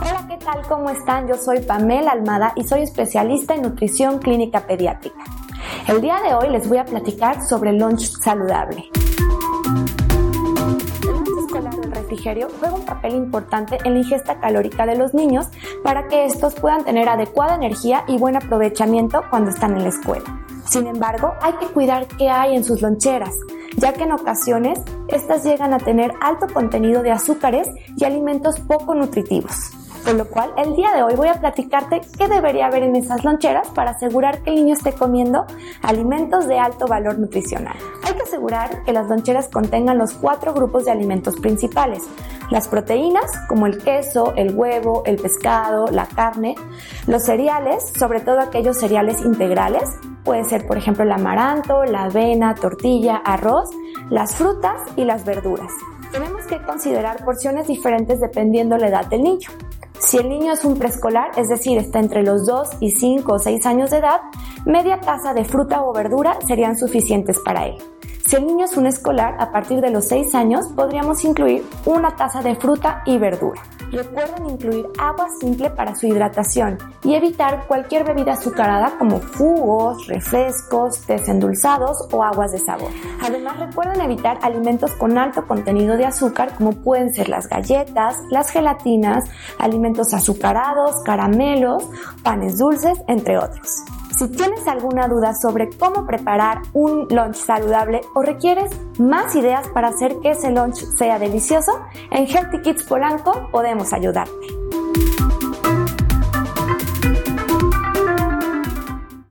Hola, ¿qué tal? ¿Cómo están? Yo soy Pamela Almada y soy especialista en nutrición clínica pediátrica. El día de hoy les voy a platicar sobre el lunch saludable. El lunch escolar refrigerio juega un papel importante en la ingesta calórica de los niños para que estos puedan tener adecuada energía y buen aprovechamiento cuando están en la escuela. Sin embargo, hay que cuidar qué hay en sus loncheras, ya que en ocasiones estas llegan a tener alto contenido de azúcares y alimentos poco nutritivos. Por lo cual, el día de hoy voy a platicarte qué debería haber en esas loncheras para asegurar que el niño esté comiendo alimentos de alto valor nutricional. Hay que asegurar que las loncheras contengan los cuatro grupos de alimentos principales. Las proteínas, como el queso, el huevo, el pescado, la carne. Los cereales, sobre todo aquellos cereales integrales. Puede ser, por ejemplo, el amaranto, la avena, tortilla, arroz, las frutas y las verduras. Tenemos que considerar porciones diferentes dependiendo la edad del niño. Si el niño es un preescolar, es decir, está entre los 2 y 5 o 6 años de edad, media taza de fruta o verdura serían suficientes para él. Si el niño es un escolar, a partir de los 6 años podríamos incluir una taza de fruta y verdura. Recuerden incluir agua simple para su hidratación y evitar cualquier bebida azucarada como jugos, refrescos, tés endulzados o aguas de sabor. Además recuerden evitar alimentos con alto contenido de azúcar como pueden ser las galletas, las gelatinas, alimentos azucarados, caramelos, panes dulces, entre otros. Si tienes alguna duda sobre cómo preparar un lunch saludable o requieres más ideas para hacer que ese lunch sea delicioso, en Healthy Kids Polanco podemos ayudarte.